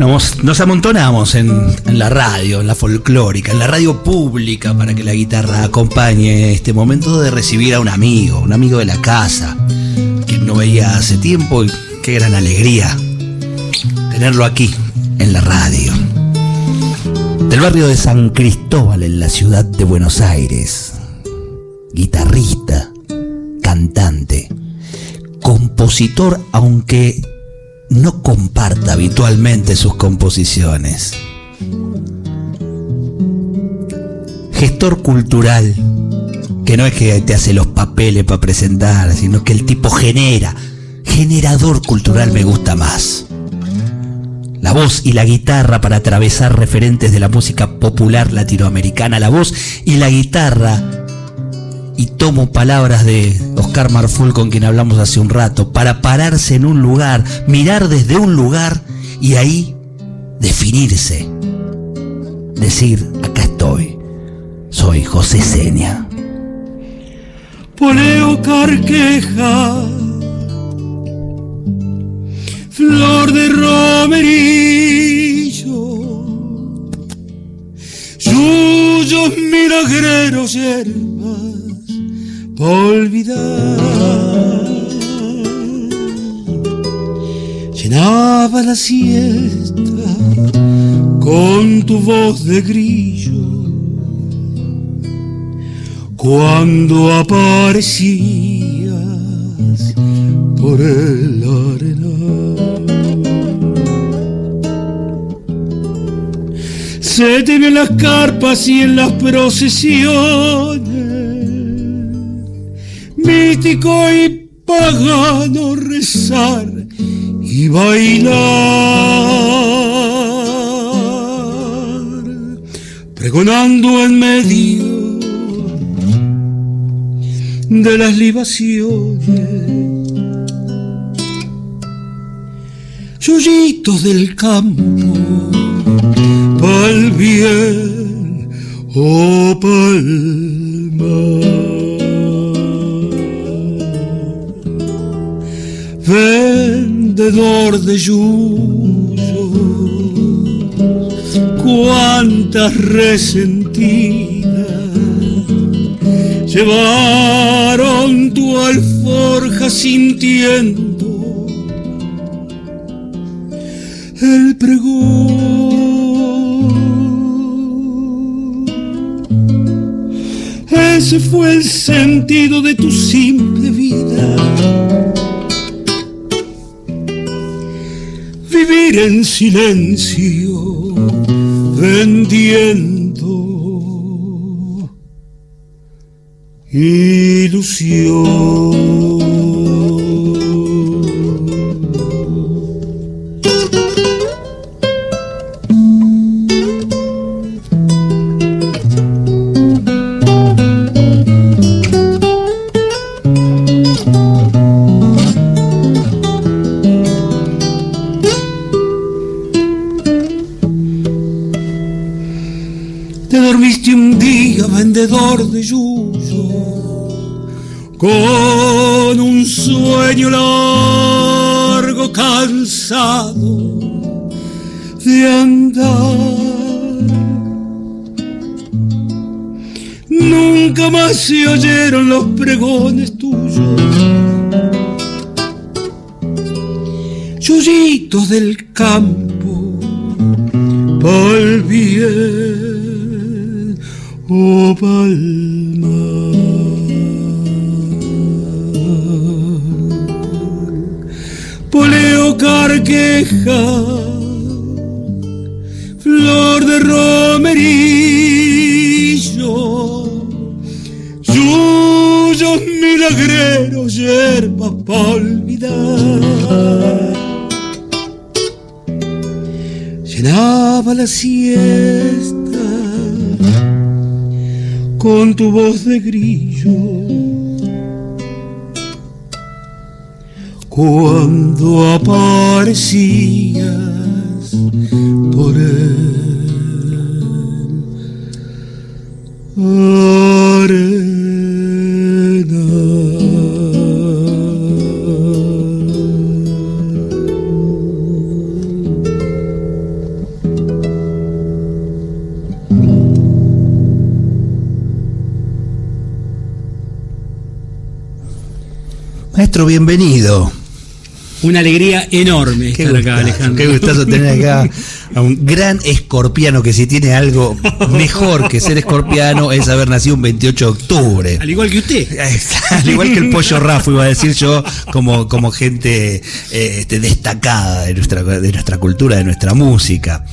Nos, amontonamos en, la radio, en la folclórica, en la radio pública para que la guitarra acompañe este momento de recibir a un amigo, un amigo de la casa, que no veía hace tiempo y qué gran alegría tenerlo aquí, en la radio. Del barrio de San Cristóbal, en la ciudad de Buenos Aires. Guitarrista, cantante, compositor, aunque no comparta habitualmente sus composiciones. Gestor cultural, que no es que te hace los papeles para presentar, sino que el tipo genera. Generador cultural me gusta más. La voz y la guitarra para atravesar referentes de la música popular latinoamericana. La voz y la guitarra y tomo palabras de Oscar Marful con quien hablamos hace un rato, para pararse en un lugar, mirar desde un lugar y ahí definirse. Decir, acá estoy, soy José Seña. Poleo carqueja, flor de romerillo, suyos milagreros hierbas olvidar. Llenaba la siesta con tu voz de grillo cuando aparecías por el arenal. Se te en las carpas y en las procesiones mítico y pagano rezar y bailar, pregonando en medio de las libaciones. Chullitos del campo, pa'l bien o pa'l. Vendedor de yuyos, cuántas resentidas llevaron tu alforja sintiendo el pregón. Ese fue el sentido de tu simple vida vivir en silencio, vendiendo ilusión. De yuyo, con un sueño largo cansado de andar. Nunca más se oyeron los pregones tuyos, yuyitos del campo, palma. Poleo carqueja, flor de romerillo, suyos milagreros, hierbas para olvidar. Llenaba la siesta con tu voz de grillo. Cuando aparecías por Maestro, bienvenido. Una alegría enorme Qué estar acá, Alejandro. Qué gustazo tener acá a un gran escorpiano que si tiene algo mejor que ser escorpiano es haber nacido un 28 de octubre. Al igual que usted. Al igual que el pollo Rafa, iba a decir yo, como, como gente eh, este, destacada de nuestra, de nuestra cultura, de nuestra música.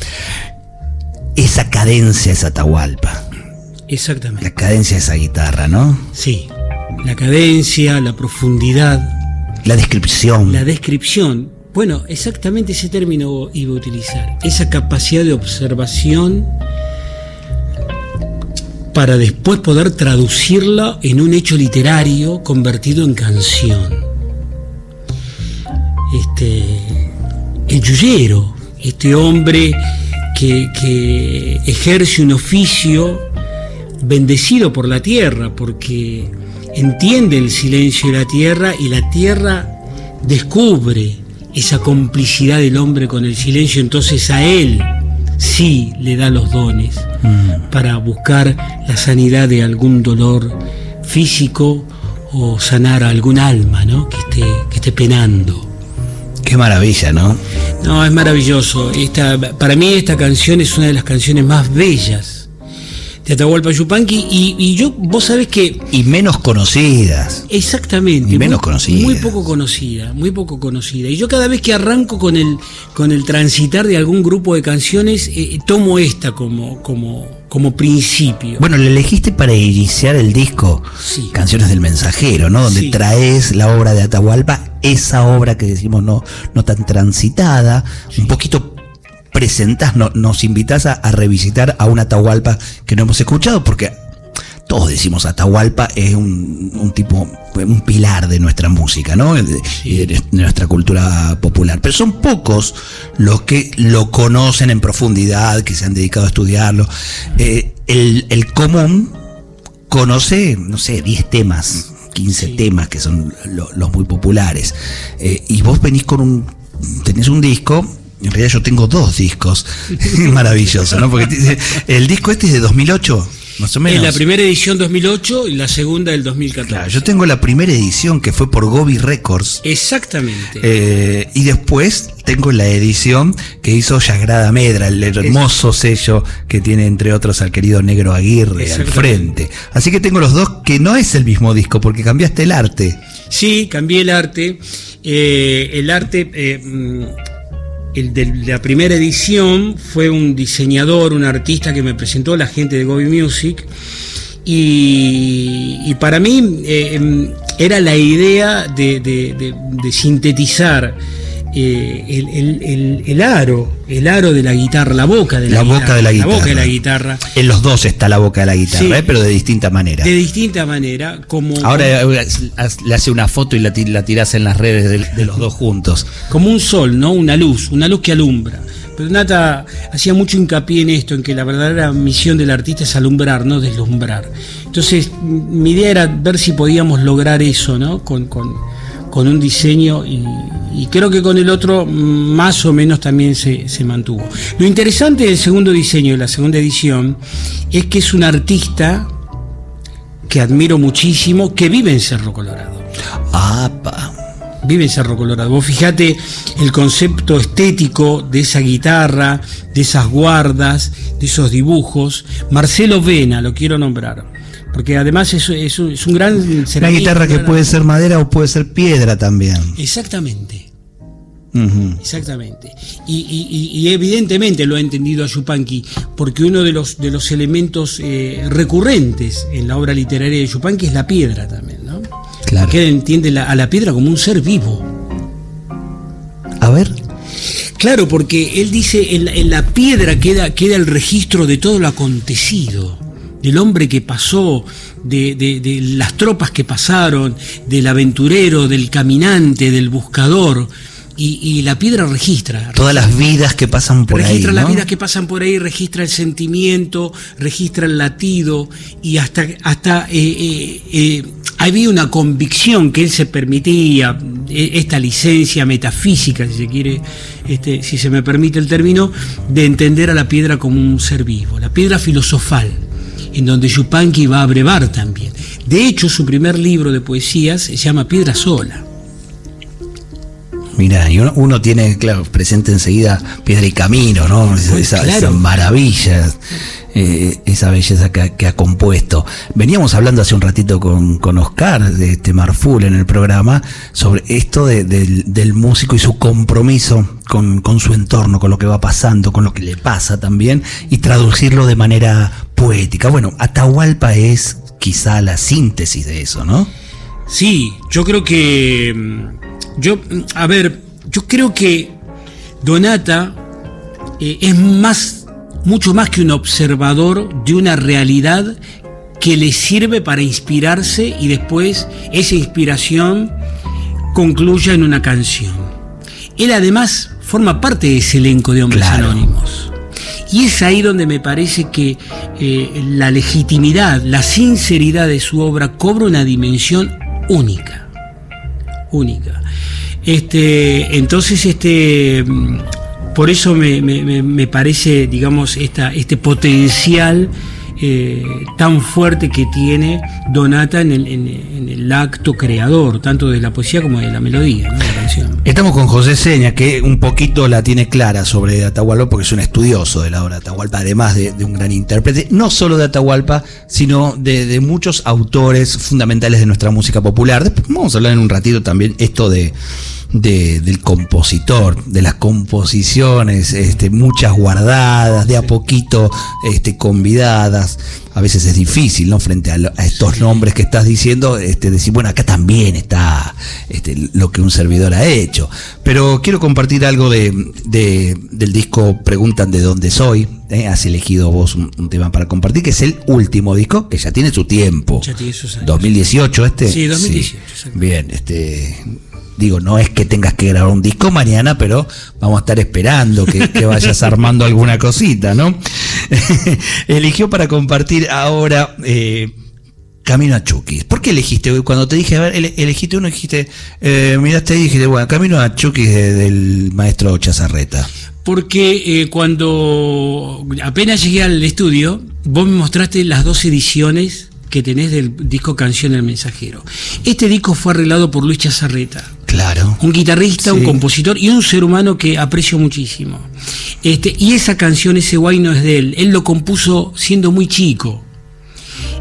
Esa cadencia es Atahualpa, Exactamente. la cadencia de esa guitarra, ¿no? Sí. La cadencia, la profundidad, La descripción. la descripción. Bueno, exactamente ese término iba a utilizar. Esa capacidad de observación para después poder traducirla en un hecho literario convertido en canción. Este, el yuyero, este hombre que, que ejerce un oficio bendecido por la tierra, porque entiende el silencio de la tierra y la tierra descubre esa complicidad del hombre con el silencio, entonces a él sí le da los dones para buscar la sanidad de algún dolor físico o sanar a algún alma ¿no? que, esté, que esté penando. Qué maravilla, ¿no? No, es maravilloso. Esta, para mí esta canción es una de las canciones más bellas de Atahualpa Yupanqui y, y yo, vos sabés que Y menos conocidas. Exactamente. Y menos muy, conocida. Muy poco conocida, muy poco conocida. Y yo cada vez que arranco con el, con el transitar de algún grupo de canciones, eh, tomo esta como, como, como principio. Bueno, le elegiste para iniciar el disco Sí. Canciones del Mensajero, ¿no? Donde Sí. traes la obra de Atahualpa, esa obra que decimos no, no tan transitada, un poquito presentás, no- nos invitás a, a revisitar a un Atahualpa que no hemos escuchado, porque todos decimos Atahualpa es un, un tipo, un pilar de nuestra música, ¿no? De- Y de, nuestra cultura popular. Pero son pocos los que lo conocen en profundidad, que se han dedicado a estudiarlo. Eh, el, el común conoce, no sé, 10 temas, 15 temas que son lo- los muy populares. Eh, y vos venís con un, tenés un disco. En realidad yo tengo dos discos. Maravilloso, ¿no? Porque el disco este es de 2008, más o menos. Es la primera edición 2008 y la segunda del 2014. Claro, yo tengo la primera edición que fue por Gobi Records. Exactamente. eh, y después tengo la edición que hizo Yagrada Medra, el hermoso sello que tiene entre otros al querido Negro Aguirre al frente. Así que tengo los dos que no es el mismo disco porque cambiaste el arte. Sí, cambié el arte. Eh, el arte, eh, mm, el de la primera edición fue un diseñador, un artista que me presentó la gente de Gobi Music. Y, para mí eh, em, era la idea de, de- de- de sintetizar eh, el, el- el- el aro, el aro de la guitarra, la boca de la, La guitarra. boca de la La boca de guitarra. la guitarra. En los dos está la boca de la guitarra, Sí. ¿eh? pero de distinta manera. De distinta manera, como, Ahora eh, le hace una foto y la, la tirás en las redes de, de los dos juntos. como un sol, ¿no? Una luz, una luz que alumbra. Pero Nata hacía mucho hincapié en esto, en que la verdadera misión del artista es alumbrar, no deslumbrar. Entonces, mi idea era ver si podíamos lograr eso, ¿no? Con, con- con un diseño y, y creo que con el otro más o menos también se, se mantuvo. Lo interesante del segundo diseño, de la segunda edición, es que es un artista que admiro muchísimo, que vive en Cerro Colorado ¡Apa! vive en Cerro Colorado. Vos fijate el concepto estético de esa guitarra, de esas guardas, de esos dibujos. Marcelo Vena, lo quiero nombrar. Porque además es, es un, es un gran Una guitarra que gran- puede ser madera o puede ser piedra también. Exactamente. Exactamente. Y, y- y- evidentemente lo ha entendido a Yupanqui, porque uno de los, de los elementos eh, recurrentes en la obra literaria de Yupanqui es la piedra también, ¿no? Claro. Que él entiende la- a la piedra como un ser vivo. A ver. Claro, porque él dice en la, en la piedra queda, queda el registro de todo lo acontecido, del hombre que pasó, de, de, las tropas que pasaron, del aventurero, del caminante, del buscador. Y, la piedra registra. Todas las vidas que pasan por ahí. Registra las vidas que pasan por ahí, registra el sentimiento, registra el latido y hasta, hasta eh, eh, eh, había una convicción que él se permitía, esta licencia metafísica, si se quiere, este, si se me permite el término, de entender a la piedra como un ser vivo, la piedra filosofal en donde Yupanqui va a brevar también. De hecho, su primer libro de poesías se llama Piedra Sola. Mira, y uno, tiene, claro, presente enseguida Piedra y Camino, ¿no? Esa, maravilla, eh, esa belleza que, ha compuesto. Veníamos hablando hace un ratito con, con Oscar, de este Marful en el programa, sobre esto del, músico y su compromiso con, con su entorno, con lo que va pasando, con lo que le pasa también, y traducirlo de manera poética. Bueno, Atahualpa es quizá la síntesis de eso, ¿no? Sí, yo creo que. Yo, a ver, yo creo que Donata eh, es más, mucho más que un observador de una realidad que le sirve para inspirarse y después esa inspiración concluya en una canción. Él además forma parte de ese elenco de hombres anónimos. Y es ahí donde me parece que eh, la legitimidad, la sinceridad de su obra cobra una dimensión única. Única. Este, entonces, este, mm, por eso me, parece, digamos, este potencial eh, tan fuerte que tiene Donata en el, acto creador, tanto de la poesía como de la melodía de la canción. Estamos con José Seña, que un poquito la tiene clara sobre Atahualpa, porque es un estudioso de la obra Atahualpa, además de, un gran intérprete, no solo de Atahualpa, sino de, muchos autores fundamentales de nuestra música popular. Después vamos a hablar en un ratito también esto de del compositor, de las composiciones, este, muchas guardadas, de a poquito este, convidadas. A veces es difícil, ¿no? Frente a, estos nombres que estás diciendo, este, decir, bueno, acá también está este, lo que un servidor ha hecho. Pero quiero compartir algo de, del disco Preguntan de dónde soy. ¿eh? Has elegido vos un, tema para compartir, que es el último disco, que ya tiene su tiempo. Ya tiene sus años. 2018 este. Sí, 2018. Bien, este digo, no es que tengas que grabar un disco mañana, pero vamos a estar esperando que, vayas armando alguna cosita, ¿no? Eligió para compartir ahora eh, Camino a Chukis. ¿Por qué elegiste? Cuando te dije, a ver, elegiste uno, dijiste, eh, miraste y dijiste, bueno, Camino a Chukis del maestro Chazarreta. Porque eh, cuando apenas llegué al estudio, vos me mostraste las dos ediciones que tenés del disco Canción del Mensajero. Este disco fue arreglado por Luis Chazarreta. Claro. Un guitarrista, un compositor y un ser humano que aprecio muchísimo. Este, y esa canción, ese guay no es de él. Él lo compuso siendo muy chico.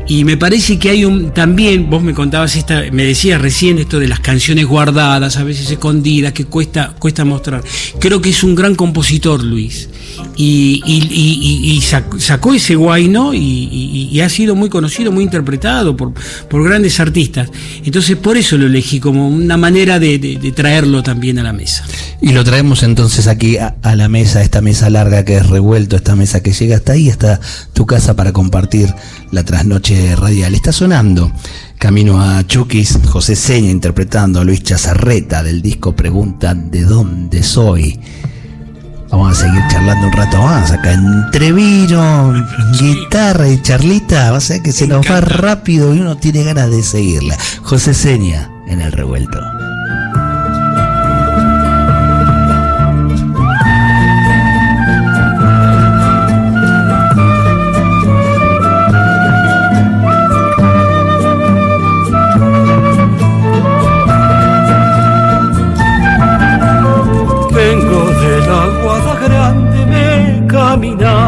Y me parece que hay un también, vos me contabas esta, me decías recién esto de las canciones guardadas, a veces escondidas, que cuesta, cuesta mostrar. Creo que es un gran compositor, Luis. Y, y, sacó ese guayno y, ha sido muy conocido, muy interpretado por, por, grandes artistas. Entonces por eso lo elegí como una manera de, traerlo también a la mesa. Y lo traemos entonces aquí a, a, la mesa, esta mesa larga que es revuelto, esta mesa que llega hasta ahí, hasta tu casa para compartir la trasnoche radial. Está sonando Camino a Chukis, José Seña interpretando a Luis Chazarreta del disco Pregunta de dónde soy. Vamos a seguir charlando un rato más acá entre vino, guitarra y charlita. Va a ser que se nos va rápido y uno tiene ganas de seguirla. José Seña en el revuelto.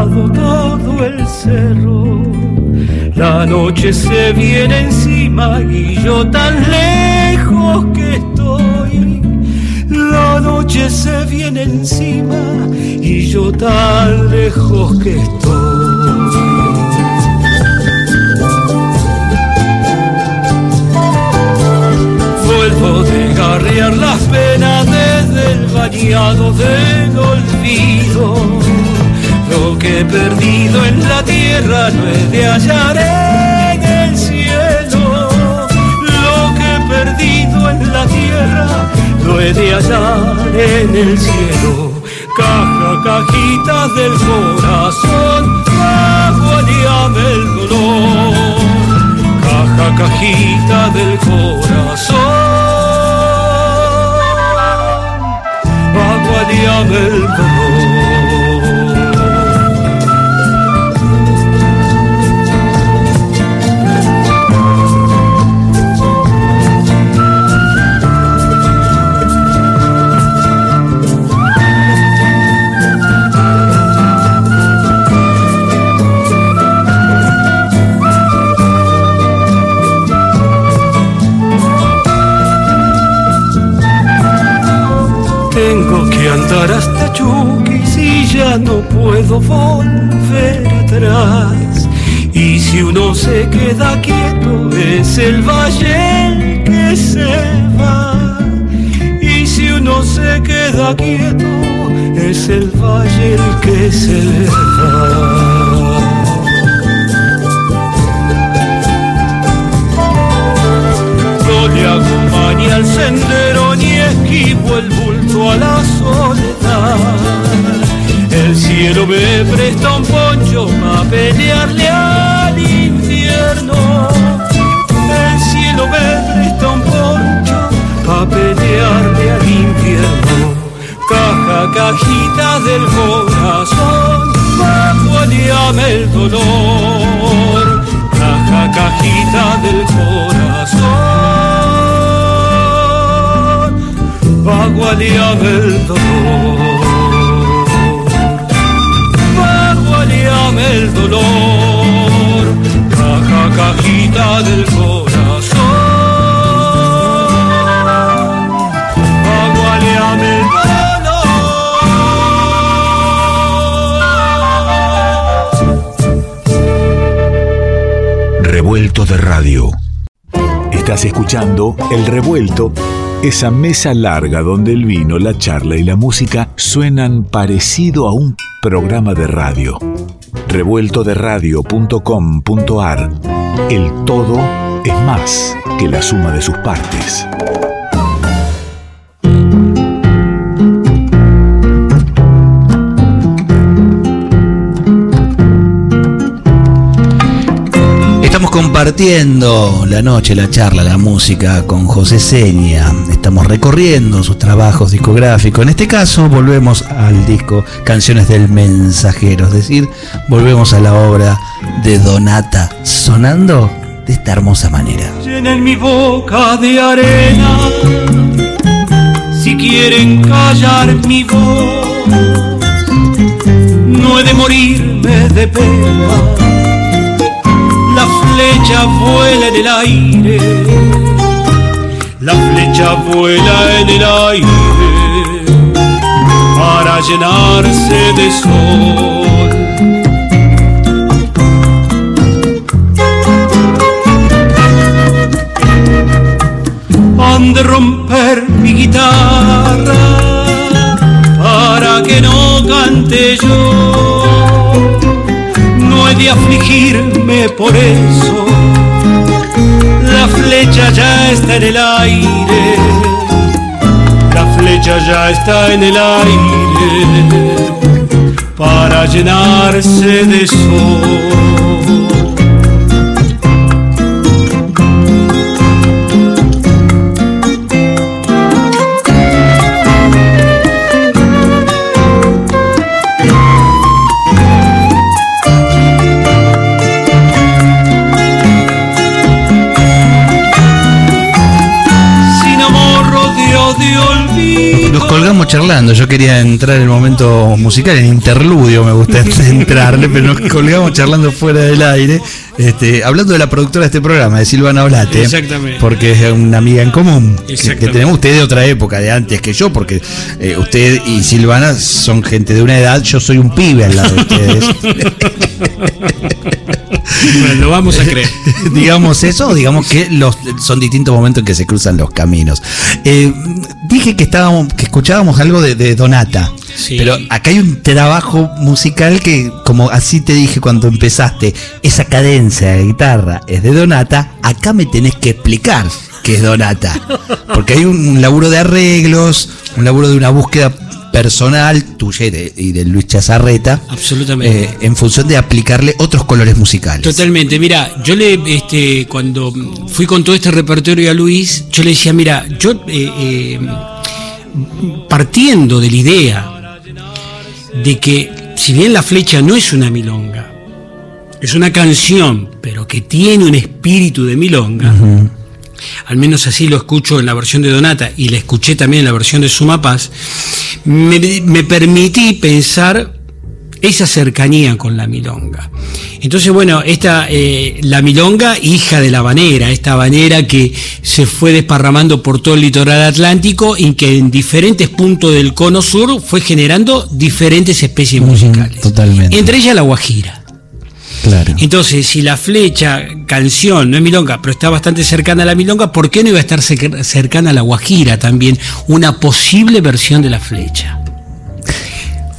Todo el cerro. La noche se viene encima y yo tan lejos que estoy. La noche se viene encima y yo tan lejos que estoy. Vuelvo de garrear las penas desde el bañado del olvido que he perdido en la tierra no he de hallar en el cielo. Lo que perdido en la tierra, lo he de hallar en el cielo. Caja, cajita del corazón, aguadeame el dolor. Caja, cajita del corazón. aguadeame el dolor. s'élevage Caja, cajita del corazón, aguadeame el dolor. Caja, cajita del corazón. aguadeame el dolor, aguadeame el dolor, caja, cajita del corazón, Revuelto de radio. Estás escuchando El Revuelto, esa mesa larga donde el vino, la charla y la música suenan parecido a un programa de radio. Revueltoderadio.com.ar El todo es más que la suma de sus partes. Compartiendo la noche, la charla, la música con José Seña. Estamos recorriendo sus trabajos discográficos. En este caso, volvemos al disco Canciones del Mensajero, es decir, volvemos a la obra de Donata, sonando de esta hermosa manera. Llenen mi boca de arena si quieren callar mi voz. No he de morirme de pena flecha vuela en el aire, la flecha vuela en el aire para llenarse de sol. Han de romper mi guitarra para que no cante yo por eso. La flecha ya está en el aire, la flecha ya está en el aire para llenarse de sol. Charlando, yo quería entrar en el momento musical, en interludio me gusta entrarle, pero nos colgamos charlando fuera del aire, este, hablando de la productora de este programa, de Silvana Olate, Exactamente. porque es una amiga en común, que, tenemos usted de otra época, de antes que yo, porque eh, usted y Silvana son gente de una edad, yo soy un pibe al lado de ustedes. Bueno, lo vamos a creer. digamos eso, o digamos que los, son distintos momentos en que se cruzan los caminos. Eh, dije que estábamos, que escuchábamos algo de, de Donata. Sí. Pero acá hay un trabajo musical que, como así te dije cuando empezaste, esa cadencia de guitarra es de Donata, acá me tenés que explicar qué es Donata. Porque hay un, un laburo de arreglos, un laburo de una búsqueda personal tuya y de, y de Luis Chazarreta, Absolutamente. eh, en función de aplicarle otros colores musicales. Totalmente, mira, yo le, este, cuando fui con todo este repertorio a Luis, yo le decía, mira, yo eh, eh, partiendo de la idea de que si bien la flecha no es una milonga, es una canción, pero que tiene un espíritu de milonga, al menos así lo escucho en la versión de Donata y la escuché también en la versión de Suma Paz, me, me permití pensar esa cercanía con la milonga. Entonces, bueno, esta, eh, la milonga, hija de la habanera, esta habanera que se fue desparramando por todo el litoral atlántico y que en diferentes puntos del cono sur fue generando diferentes especies musicales. totalmente. Entre ellas la guajira. Claro. Entonces, si la flecha, canción, no es milonga, pero está bastante cercana a la milonga, ¿por qué no iba a estar cer- cercana a la guajira también? Una posible versión de la flecha.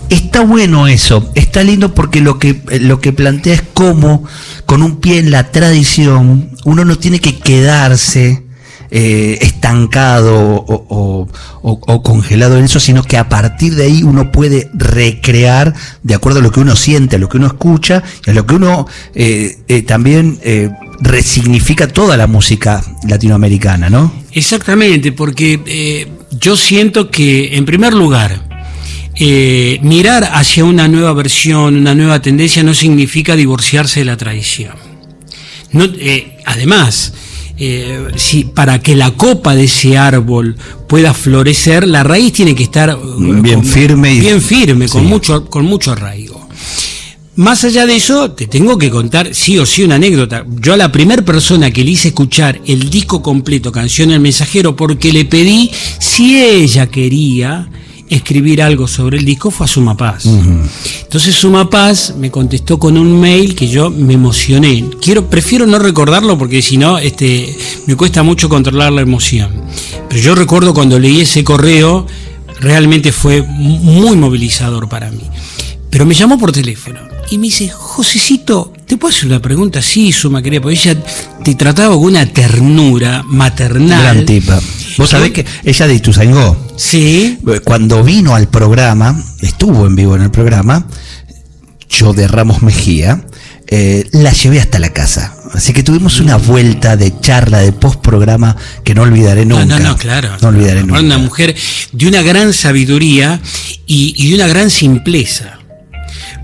Está bueno eso, está lindo porque lo que, lo que plantea es cómo, con un pie en la tradición, uno no tiene que quedarse eh, estancado o, congelado en eso, sino que a partir de ahí uno puede recrear de acuerdo a lo que uno siente, a lo que uno escucha y a lo que uno eh, eh, también resignifica toda la música latinoamericana, ¿no? Exactamente, porque yo siento que, en primer lugar, mirar hacia una nueva versión, una nueva tendencia, no significa divorciarse de la tradición. Además, eh, si, para que la copa de ese árbol pueda florecer, la raíz tiene que estar eh, Bien firme y- bien firme, con mucho, con mucho arraigo. Más allá de eso, te tengo que contar sí o sí una anécdota. Yo a la primera persona que le hice escuchar el disco completo, Canción El Mensajero, porque le pedí si ella quería escribir algo sobre el disco, fue a Suma Paz. Entonces Suma Paz me contestó con un mail que yo me emocioné. Quiero, prefiero no recordarlo porque si no, este, me cuesta mucho controlar la emoción. Pero yo recuerdo cuando leí ese correo, realmente fue muy movilizador para mí. Pero me llamó por teléfono y me dice, Josecito, ¿te puedo hacer una pregunta? Sí, Suma, quería, porque ella te trataba con una ternura maternal. Gran tipa. Vos sabés que ella de Ituzaingó, Sí. cuando vino al programa, estuvo en vivo en el programa, yo de Ramos Mejía, eh, la llevé hasta la casa. Así que tuvimos una vuelta de charla, de post programa que no olvidaré nunca. No, no, no, claro. No olvidaré nunca. Una mujer de una gran sabiduría y, y de una gran simpleza.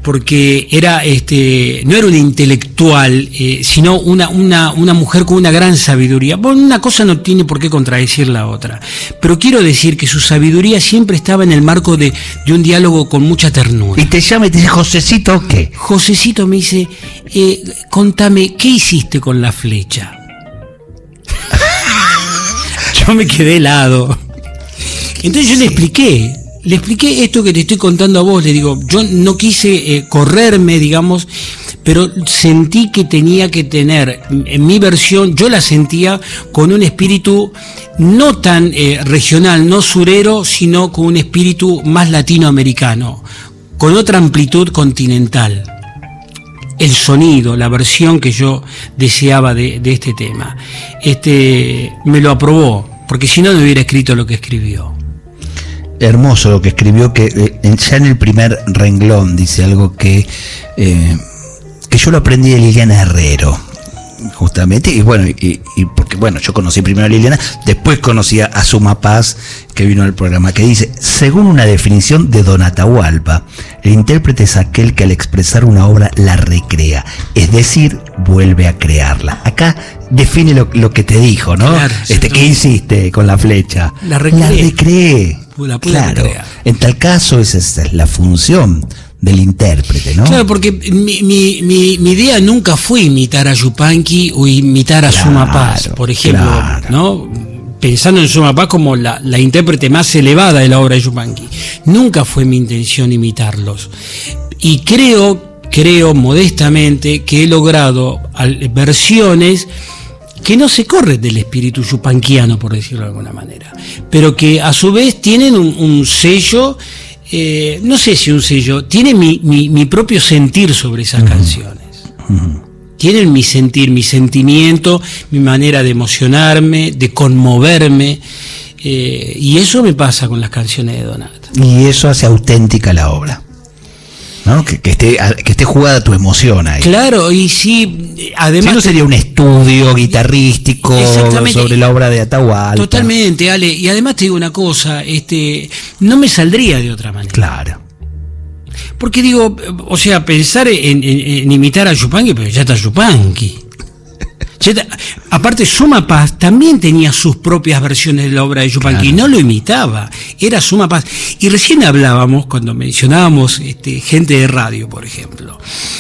Porque era, este, no era una intelectual, eh, sino una, una, una mujer con una gran sabiduría. Bueno, una cosa no tiene por qué contradecir la otra. Pero quiero decir que su sabiduría siempre estaba en el marco de, de un diálogo con mucha ternura. Y te llama y te dice, Josecito, ¿qué? Josecito me dice, eh, contame, ¿qué hiciste con la flecha? yo me quedé helado. Entonces yo le expliqué, le expliqué esto que te estoy contando a vos, le digo, yo no quise eh, correrme, digamos, pero sentí que tenía que tener, en mi versión, yo la sentía con un espíritu no tan eh, regional, no surero, sino con un espíritu más latinoamericano, con otra amplitud continental el sonido, la versión que yo deseaba de, de este tema. Este me lo aprobó, porque si no no hubiera escrito lo que escribió. Hermoso lo que escribió, que eh, ya en el primer renglón dice algo que, eh, que yo lo aprendí de Liliana Herrero, justamente, y bueno, y, y porque bueno, yo conocí primero a Liliana, después conocí a Suma Paz, que vino al programa, que dice, según una definición de Don Atahualpa, el intérprete es aquel que al expresar una obra la recrea, es decir, vuelve a crearla. Acá define lo, lo que te dijo, ¿no? Claro, este, ¿Qué hiciste con la flecha? La recreé. recreé. La claro. En tal caso, esa es la función del intérprete, ¿no? Claro, porque mi, mi, mi, mi idea nunca fue imitar a Yupanqui o imitar a Claro, Suma Paz, por ejemplo, claro. ¿no? Pensando en Suma Paz como la, la intérprete más elevada de la obra de Yupanqui. Nunca fue mi intención imitarlos. Y creo creo modestamente que he logrado versiones que no se corren del espíritu yupanquiano, por decirlo de alguna manera, pero que a su vez tienen un, sello, eh, no sé si un sello, tiene mi, propio sentir sobre esas canciones. Tienen mi sentir, mi sentimiento, mi manera de emocionarme, de conmoverme. Eh, y eso me pasa con las canciones de Donata. Y eso hace auténtica la obra. Que, esté, que esté jugada tu emoción ahí. Claro, y sí, además... Si no sería un estudio guitarrístico sobre la obra de Atahualpa. Totalmente, Ale. Y además te digo una cosa, este, no me saldría de otra manera. Claro. Porque digo, o sea, pensar en, imitar a Yupanqui, pero ya está Yupanqui. Aparte, Suma Paz también tenía sus propias versiones de la obra de Yupanqui, no lo imitaba, era Suma Paz. Y recién hablábamos, cuando mencionábamos este, gente de radio, por ejemplo.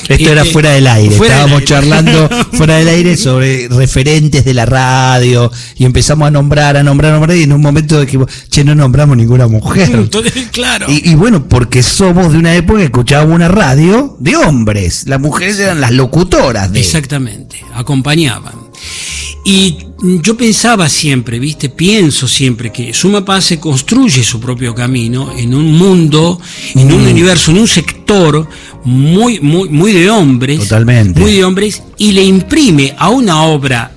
Esto era este, fuera del aire, estábamos charlando fuera del aire sobre referentes de la radio y empezamos a nombrar, a nombrar, a nombrar y en un momento que, che, no nombramos ninguna mujer. claro. Y, y bueno, porque somos de una época que escuchábamos una radio de hombres, las mujeres eran las locutoras de... Exactamente, acompañaban. Y yo pensaba siempre, ¿viste? Pienso siempre que Suma Paz se construye su propio camino en un mundo, en un mm. universo, en un sector muy, muy, muy de hombres. Totalmente. Muy de hombres, y le imprime a una obra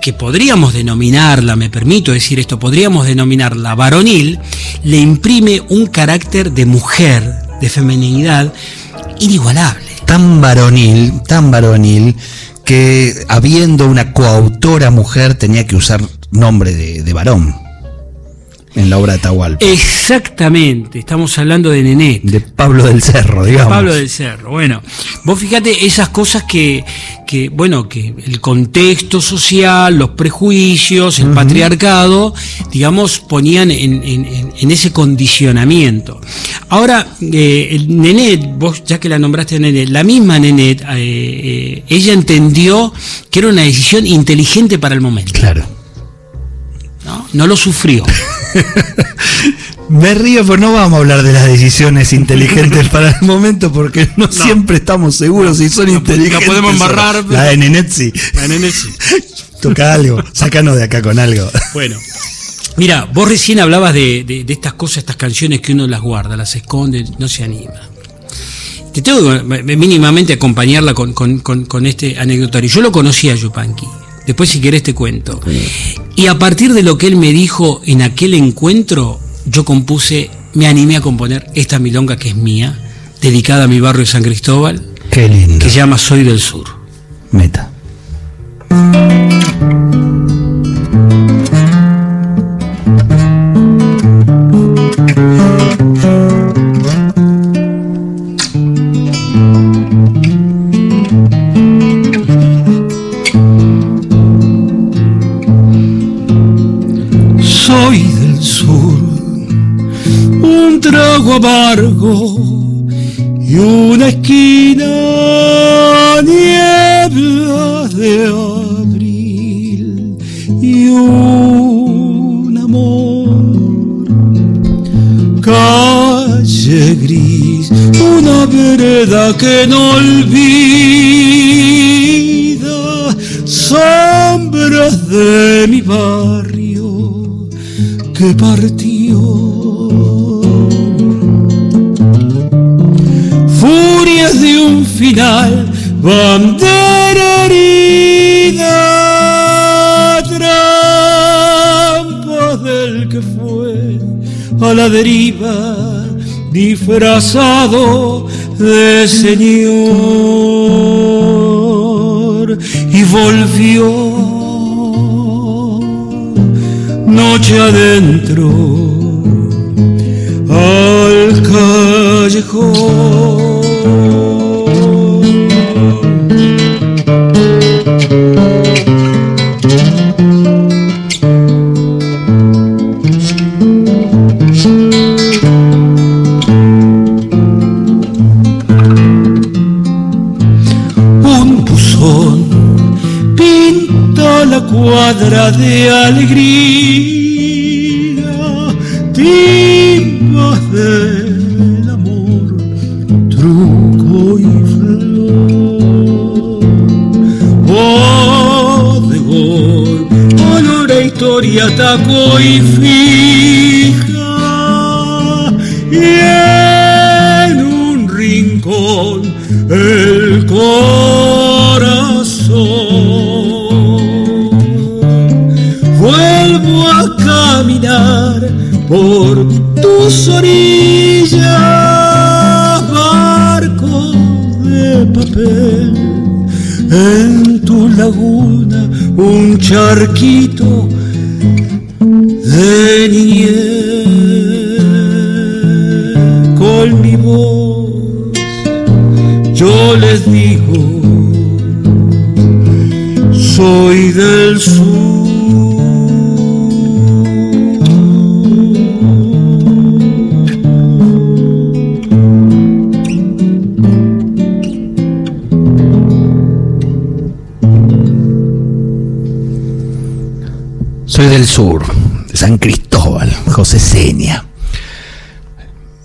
que podríamos denominarla, me permito decir esto, podríamos denominarla varonil, le imprime un carácter de mujer, de feminidad, inigualable. Tan varonil, tan varonil que habiendo una coautora mujer tenía que usar nombre de, varón en la obra de Tahualpa. Exactamente, estamos hablando de Nenet. De Pablo del Cerro, digamos. Pablo del Cerro, bueno, vos fíjate esas cosas que, que bueno, que el contexto social, los prejuicios, el patriarcado, digamos, ponían en, ese condicionamiento. Ahora, eh, Nenet, vos ya que la nombraste Nenet, la misma Nenet, eh, eh, ella entendió que era una decisión inteligente para el momento. Claro. No, no lo sufrió. Me río, pero no vamos a hablar de las decisiones inteligentes para el momento porque no, siempre estamos seguros si son inteligentes. La podemos embarrar. La de Nenet sí. La de Toca algo, sácanos de acá con algo. Bueno. Mira, vos recién hablabas de, estas cosas, estas canciones que uno las guarda, las esconde, no se anima. Te tengo que mínimamente acompañarla con, con este anecdotario. Yo lo conocí a Yupanqui. Después, si querés, te cuento. Y a partir de lo que él me dijo en aquel encuentro, yo compuse, me animé a componer esta milonga que es mía, dedicada a mi barrio de San Cristóbal. Qué lindo. Que se llama Soy del Sur. Meta. Y una esquina niebla de abril y un amor. Calle gris una vereda que no olvida sombras de mi barrio que partió bandera herida, trampa del que fue a la deriva, disfrazado de señor y volvió noche adentro al callejón. la cuadra de alegría, timbas del amor, truco y flor. Oh, de gol, olor, e historia, taco y fin. Laguna un charquito Soy del sur, de San Cristóbal, José Seña.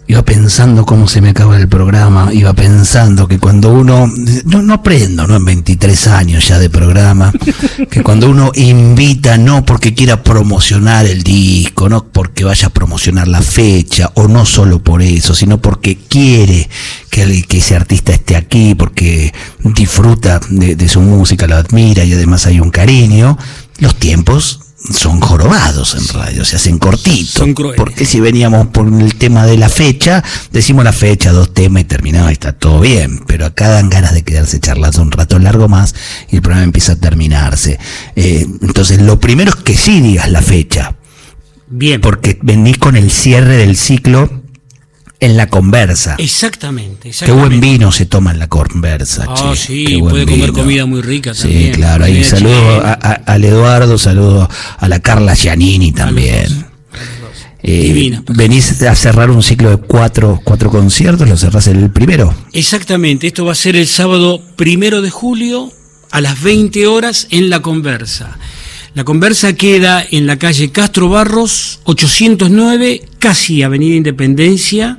Iba pensando cómo se me acaba el programa, iba pensando que cuando uno, no, no aprendo, ¿no? En 23 años ya de programa, que cuando uno invita, no porque quiera promocionar el disco, no porque vaya a promocionar la fecha, o no solo por eso, sino porque quiere que, el- que ese artista esté aquí, porque disfruta de, de su música, la admira y además hay un cariño, los tiempos son jorobados en radio, se hacen cortitos. Son crueles. Porque si veníamos por el tema de la fecha, decimos la fecha, dos temas y terminado, y está todo bien. Pero acá dan ganas de quedarse charlando un rato largo más y el programa empieza a terminarse. Eh, entonces, lo primero es que sí digas la fecha, Bien. porque venís con el cierre del ciclo en la conversa. Exactamente, Qué exactamente. buen vino se toma en la conversa. Ah, sí, qué puede comer vino. comida muy rica Sí, también. claro, ahí saludo a- a- al Eduardo, saludo a la Carla Giannini también. Eh, Divina. venís a cerrar un ciclo de cuatro, cuatro conciertos, lo cerrás el primero. Exactamente, esto va a ser el sábado primero de julio a las 20 horas en La Conversa. La Conversa queda en la calle Castro Barros, 809, casi Avenida Independencia.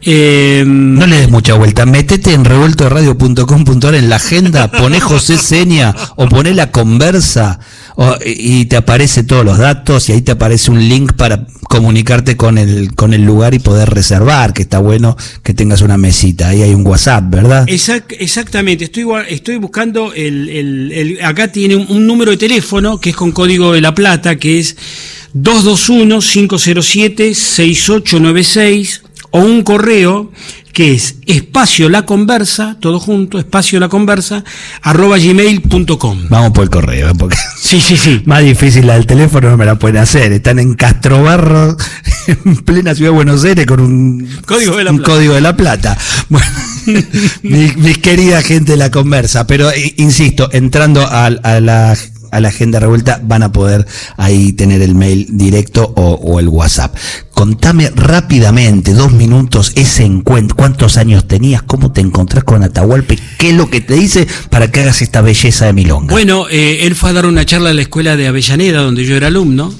Eh, No le des mucha vuelta, metete en revueltoradio.com.ar en la agenda, poné José Seña o poné la conversa o- y te aparece todos los datos y ahí te aparece un link para comunicarte con el, con el lugar y poder reservar, que está bueno que tengas una mesita. Ahí hay un WhatsApp, ¿verdad? Exact- exactamente, estoy, estoy buscando el, el- el- acá tiene un, un número de teléfono que es con código de la plata, que es 221-507-6896, o un correo que es espacio la conversa, todo junto, espacio la conversa, arroba gmail.com. Vamos por el correo, ¿eh? porque Sí, sí, sí. más difícil la del teléfono no me la pueden hacer. Están en Castrobarro, en plena ciudad de Buenos Aires, con un Código de la un Plata. código de la plata. Bueno, mi- mis querida gente de la conversa, pero eh, insisto, entrando a, a la a la agenda revuelta van a poder ahí tener el mail directo o, el WhatsApp. Contame rápidamente, dos minutos, ese encuentro, cuántos años tenías, cómo te encontrás con Atahualpe, qué es lo que te dice para que hagas esta belleza de milonga. Bueno, eh, él fue a dar una charla a la escuela de Avellaneda, donde yo era alumno.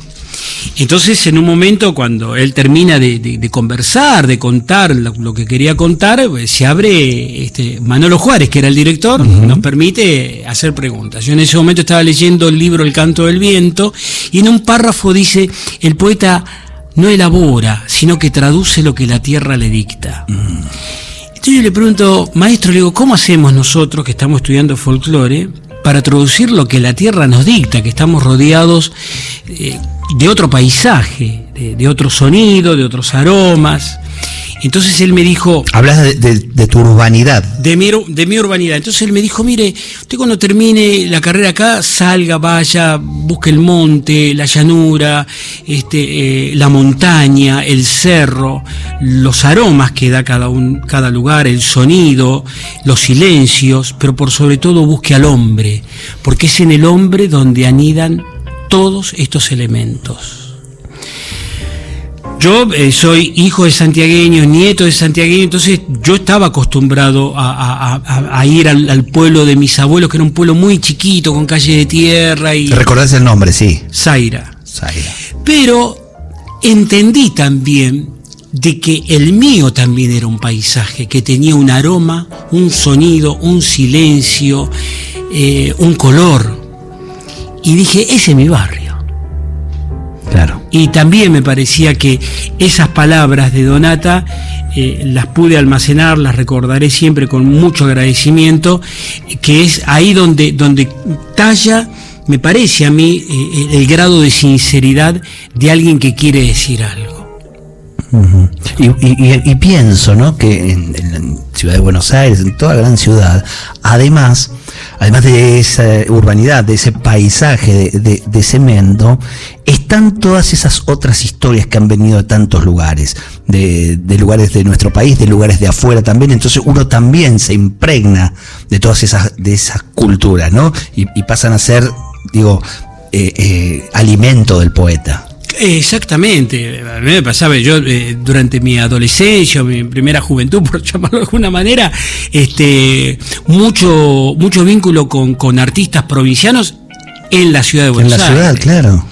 Entonces, en un momento, cuando él termina de, de- de conversar, de contar lo, lo que quería contar, pues, se abre este, Manolo Juárez, que era el director, nos permite hacer preguntas. Yo en ese momento estaba leyendo el libro El canto del viento, y en un párrafo dice, el poeta no elabora, sino que traduce lo que la tierra le dicta. Entonces yo le pregunto, maestro, le digo, ¿cómo hacemos nosotros que estamos estudiando folclore para traducir lo que la tierra nos dicta, que estamos rodeados eh, de otro paisaje, de, de otro sonido, de otros aromas? Entonces él me dijo, Hablas de, de- de tu urbanidad. de mi, de mi urbanidad. Entonces él me dijo, mire, usted cuando termine la carrera acá, salga, vaya, busque el monte, la llanura, este, eh, la montaña, el cerro, los aromas que da cada, un, cada lugar, el sonido, los silencios, pero por sobre todo busque al hombre, porque es en el hombre donde anidan todos estos elementos. Yo eh, soy hijo de santiagueños, nieto de santiagueños, entonces yo estaba acostumbrado a, a- a- a ir al, al pueblo de mis abuelos, que era un pueblo muy chiquito, con calle de tierra y ¿Recordás el nombre? Sí. Zaira. Zaira. Pero entendí también de que el mío también era un paisaje, que tenía un aroma, un sonido, un silencio, eh, un color. Y dije, ese es mi barrio. Claro. Y también me parecía que esas palabras de Donata eh, las pude almacenar, las recordaré siempre con mucho agradecimiento, que es ahí donde, donde talla, me parece a mí, eh, el grado de sinceridad de alguien que quiere decir algo. Y, y- y- y pienso, ¿no? Que en, en la ciudad de Buenos Aires, en toda gran ciudad, además, además de esa urbanidad, de ese paisaje de, de- de cemento, están todas esas otras historias que han venido de tantos lugares, de, lugares de nuestro país, de lugares de afuera también. Entonces uno también se impregna de todas esas, de esas culturas, ¿no? Y, y pasan a ser, digo, eh, eh, alimento del poeta. Exactamente, a mí me pasaba, yo eh, durante mi adolescencia, mi primera juventud, por llamarlo de alguna manera, este, mucho, mucho vínculo con, con artistas provincianos en la ciudad de En Buenos la Aires. ciudad, claro.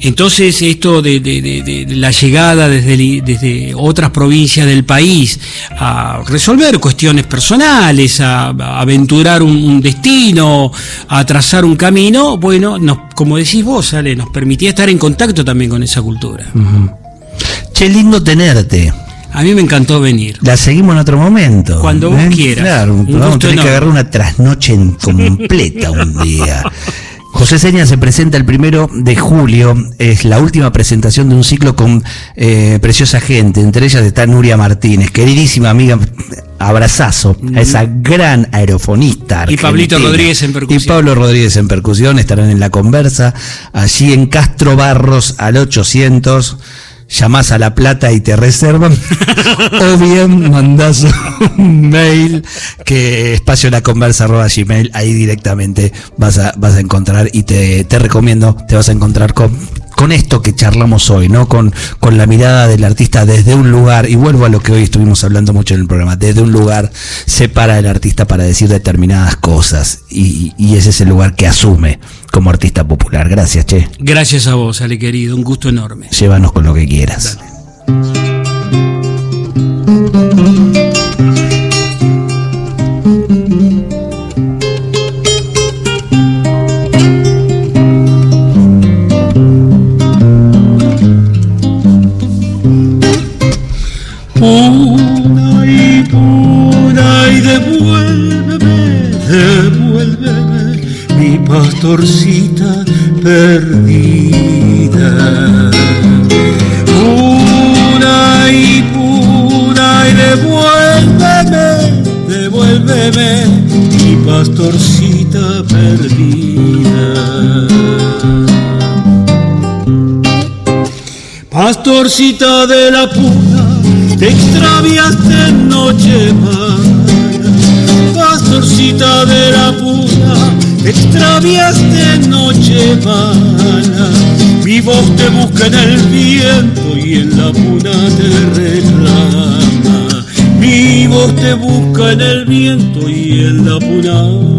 Entonces, esto de, de- de- de- de la llegada desde, desde otras provincias del país a resolver cuestiones personales, a, a aventurar un, un destino, a trazar un camino, bueno, nos, como decís vos, Ale, nos permitía estar en contacto también con esa cultura. Che, lindo tenerte. A mí me encantó venir. La seguimos en otro momento. ¿eh? Cuando vos quieras. Claro, Un vamos a tener que agarrar una trasnoche completa un día. José Seña se presenta el primero de julio, es la última presentación de un ciclo con eh, preciosa gente, entre ellas está Nuria Martínez, queridísima amiga, abrazazo a esa gran aerofonista. Y Pablito. Rodríguez en percusión. Y Pablo Rodríguez en percusión, estarán en la conversa, allí en Castro Barros al 800 llamás a La Plata y te reservan, o bien mandás un mail que espacio la conversa arroba gmail, ahí directamente vas a, vas a encontrar y te, te recomiendo, te vas a encontrar con, con esto que charlamos hoy, ¿no? Con, con la mirada del artista desde un lugar, y vuelvo a lo que hoy estuvimos hablando mucho en el programa, desde un lugar se para el artista para decir determinadas cosas, y, y ese es el lugar que asume como artista popular. Gracias, che. Gracias a vos, Ale querido, un gusto enorme. Llévanos con lo que quieras. Una Pastorcita de la puna, te extraviaste en noche mala. Pastorcita de la puna, te extraviaste en noche mala. Mi voz te busca en el viento y en la puna te reclama. Mi voz te busca en el viento y en la puna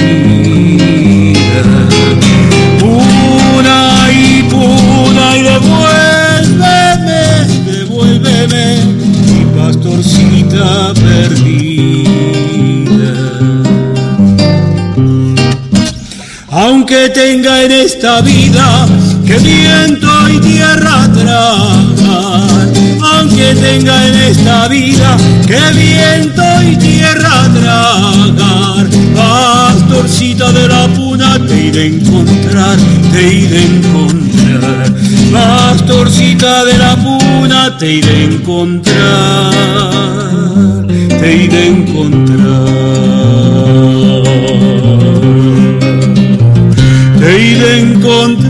esta vida que viento y tierra tragar, aunque tenga en esta vida que viento y tierra tragar, pastorcita de la puna te iré a encontrar, te iré a encontrar, pastorcita de la puna te iré a encontrar, te iré a encontrar. Iré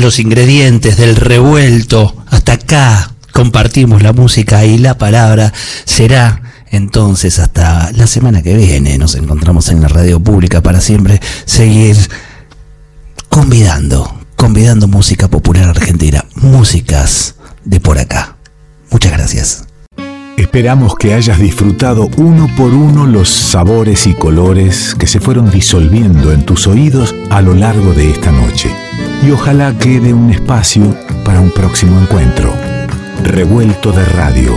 los ingredientes del revuelto, hasta acá compartimos la música y la palabra. Será entonces hasta la semana que viene. Nos encontramos en la radio pública para siempre seguir convidando, convidando música popular argentina, músicas de por acá. Muchas gracias. Esperamos que hayas disfrutado uno por uno los sabores y colores que se fueron disolviendo en tus oídos a lo largo de esta noche. Y ojalá quede un espacio para un próximo encuentro. Revuelto de radio.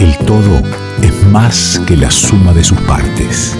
El todo es más que la suma de sus partes.